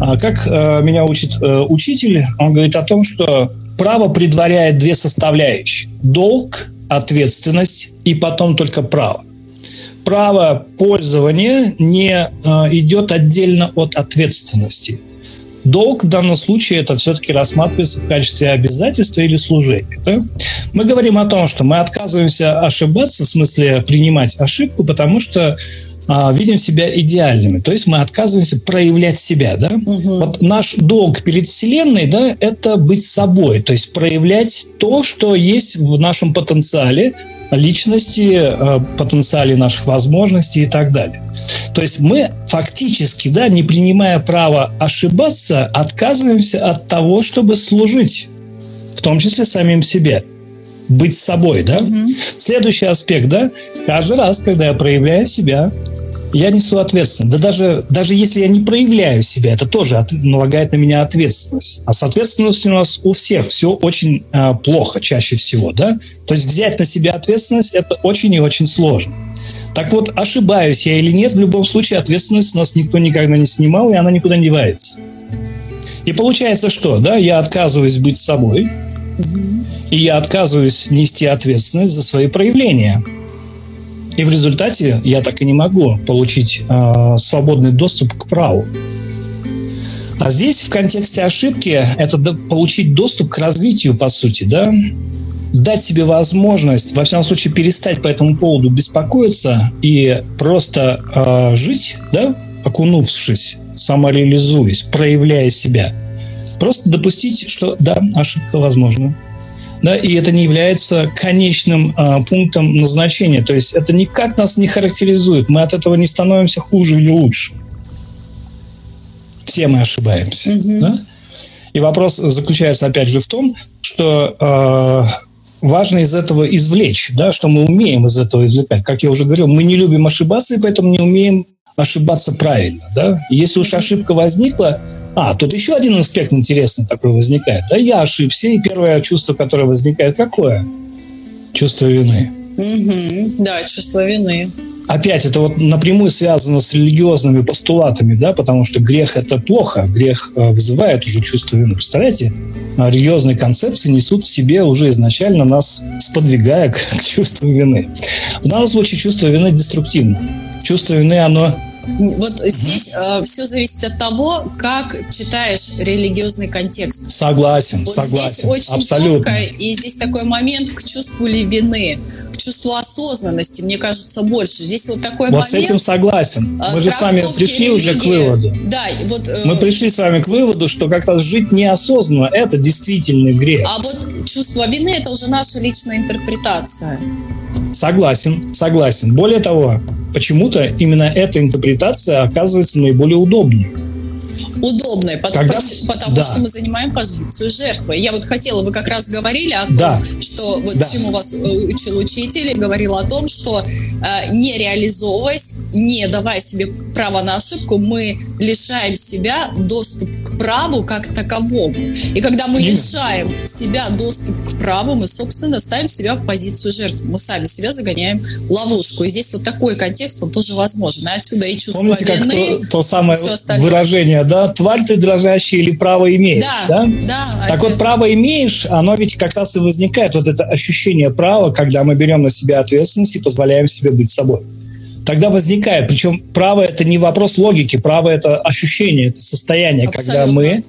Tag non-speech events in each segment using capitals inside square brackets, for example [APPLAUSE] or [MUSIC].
А как э, меня учит э, учитель, он говорит о том, что право предваряет две составляющие. Долг, ответственность и потом только право. Право пользования не э, идет отдельно от ответственности. Долг в данном случае это все-таки рассматривается в качестве обязательства или служения. Да? Мы говорим о том, что мы отказываемся ошибаться, в смысле принимать ошибку, потому что а, видим себя идеальными. То есть мы отказываемся проявлять себя. Да? Угу. Вот наш долг перед Вселенной да, – это быть собой, то есть проявлять то, что есть в нашем потенциале личности, а, потенциале наших возможностей и так далее. То есть мы фактически, да, не принимая право ошибаться, отказываемся от того, чтобы служить, в том числе самим себе быть собой, да? Угу. Следующий аспект, да? Каждый раз, когда я проявляю себя, я несу ответственность. Да даже, даже если я не проявляю себя, это тоже от, налагает на меня ответственность. А с ответственностью у нас у всех все очень э, плохо чаще всего, да? То есть взять на себя ответственность – это очень и очень сложно. Так вот, ошибаюсь я или нет, в любом случае ответственность нас никто никогда не снимал, и она никуда не девается. И получается что, да, я отказываюсь быть собой, и я отказываюсь нести ответственность за свои проявления – и в результате я так и не могу получить э, свободный доступ к праву. А здесь в контексте ошибки это получить доступ к развитию, по сути, да, дать себе возможность, во всяком случае, перестать по этому поводу беспокоиться и просто э, жить, да, окунувшись, самореализуясь, проявляя себя. Просто допустить, что да, ошибка возможна да, и это не является конечным а, пунктом назначения. То есть это никак нас не характеризует. Мы от этого не становимся хуже или лучше. Все мы ошибаемся. Mm-hmm. Да? И вопрос заключается опять же в том, что э, важно из этого извлечь, да, что мы умеем из этого извлекать. Как я уже говорил, мы не любим ошибаться, и поэтому не умеем ошибаться правильно. Да? Если уж ошибка возникла, а, тут еще один аспект интересный такой возникает. Да, я ошибся, и первое чувство, которое возникает, какое? Чувство вины. Угу, да, чувство вины. Опять это вот напрямую связано с религиозными постулатами, да, потому что грех это плохо, грех э, вызывает уже чувство вины. Представляете, а религиозные концепции несут в себе уже изначально нас сподвигая к, [LAUGHS] к чувству вины. В данном случае чувство вины деструктивно. Чувство вины, оно вот здесь э, все зависит от того, как читаешь религиозный контекст. Согласен, вот согласен. Здесь очень абсолютно. тонко, и здесь такой момент к чувству ли вины к чувству осознанности, мне кажется, больше. Здесь вот такой вот момент. с этим согласен. Мы же с вами пришли религии. уже к выводу. Да, вот. Э... Мы пришли с вами к выводу, что как раз жить неосознанно – это действительный грех. А вот чувство вины – это уже наша личная интерпретация. Согласен, согласен. Более того, почему-то именно эта интерпретация оказывается наиболее удобной. Удобной, потому, Когда... потому да. что мы занимаем позицию жертвы. Я вот хотела, вы как раз говорили о том, да. что вот да. чему вас э, учил учитель, говорил о том, что э, не реализовываясь, не давая себе право на ошибку, мы лишаем себя доступ к праву как таковому. И когда мы лишаем себя доступ к праву, мы, собственно, ставим себя в позицию жертвы. Мы сами себя загоняем в ловушку. И здесь вот такой контекст, он тоже возможен. И отсюда и чувство Помните, вины, как то, то самое выражение, да? Тварь ты дрожащая или право имеешь, да? Да, да. Так вот, право имеешь, оно ведь как раз и возникает, вот это ощущение права, когда мы берем на себя ответственность и позволяем себе быть собой тогда возникает. Причем право это не вопрос логики, право это ощущение, это состояние, Абсолютно. когда мы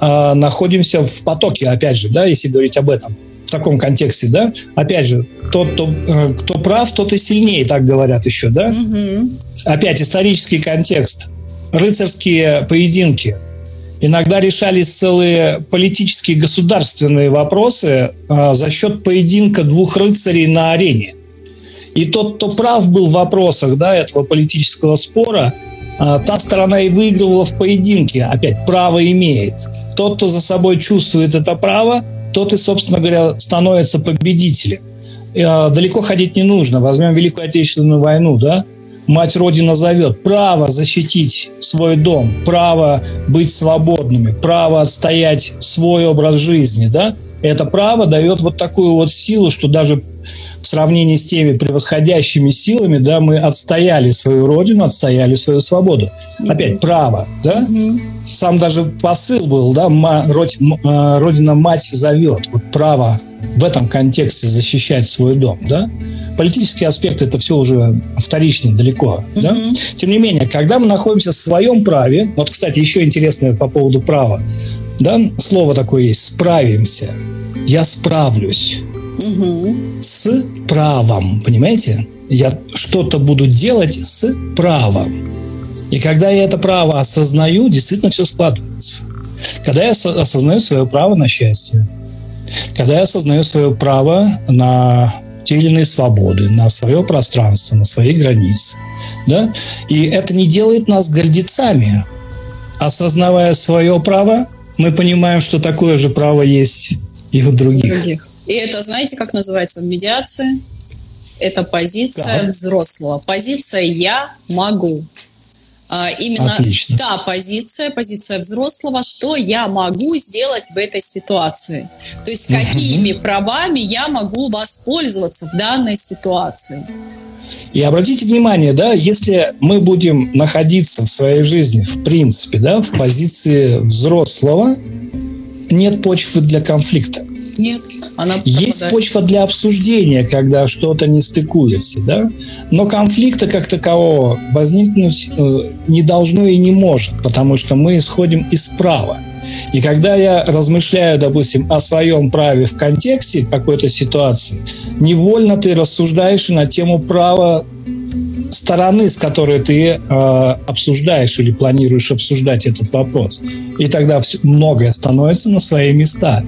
э, находимся в потоке, опять же, да, если говорить об этом в таком контексте, да, опять же, тот, кто, э, кто прав, тот и сильнее, так говорят еще, да. Угу. Опять исторический контекст, рыцарские поединки. Иногда решались целые политические государственные вопросы э, за счет поединка двух рыцарей на арене. И тот, кто прав был в вопросах да, этого политического спора, а, та сторона и выигрывала в поединке. Опять, право имеет. Тот, кто за собой чувствует это право, тот и, собственно говоря, становится победителем. А, далеко ходить не нужно. Возьмем Великую Отечественную войну, да? Мать Родина зовет. Право защитить свой дом, право быть свободными, право отстоять свой образ жизни, да? Это право дает вот такую вот силу, что даже в сравнении с теми превосходящими силами, да, мы отстояли свою родину, отстояли свою свободу. Опять право, да? Сам даже посыл был, да, э, Родина-мать зовет, вот право в этом контексте защищать свой дом, да. Политический аспект это все уже вторично далеко, mm-hmm. да. Тем не менее, когда мы находимся в своем праве, вот, кстати, еще интересное по поводу права, да, слово такое есть, справимся, я справлюсь угу. с правом, понимаете? Я что-то буду делать с правом. И когда я это право осознаю, действительно все складывается. Когда я осознаю свое право на счастье, когда я осознаю свое право на те или иные свободы, на свое пространство, на свои границы. Да? И это не делает нас гордецами. Осознавая свое право, мы понимаем, что такое же право есть и у других. других. И это, знаете, как называется в медиации? Это позиция да. взрослого. Позиция «я могу». А, именно Отлично. та позиция, позиция взрослого, что я могу сделать в этой ситуации. То есть какими угу. правами я могу воспользоваться в данной ситуации. И обратите внимание, да, если мы будем находиться в своей жизни, в принципе, да, в позиции взрослого, нет почвы для конфликта. Нет, она Есть почва для обсуждения, когда что-то не стыкуется, да? Но конфликта как такового возникнуть э, не должно и не может, потому что мы исходим из права. И когда я размышляю, допустим, о своем праве в контексте какой-то ситуации, невольно ты рассуждаешь на тему права стороны, с которой ты э, обсуждаешь или планируешь обсуждать этот вопрос. И тогда все, многое становится на свои места.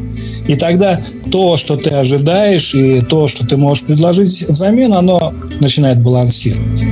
И тогда то, что ты ожидаешь, и то, что ты можешь предложить взамен, оно начинает балансировать.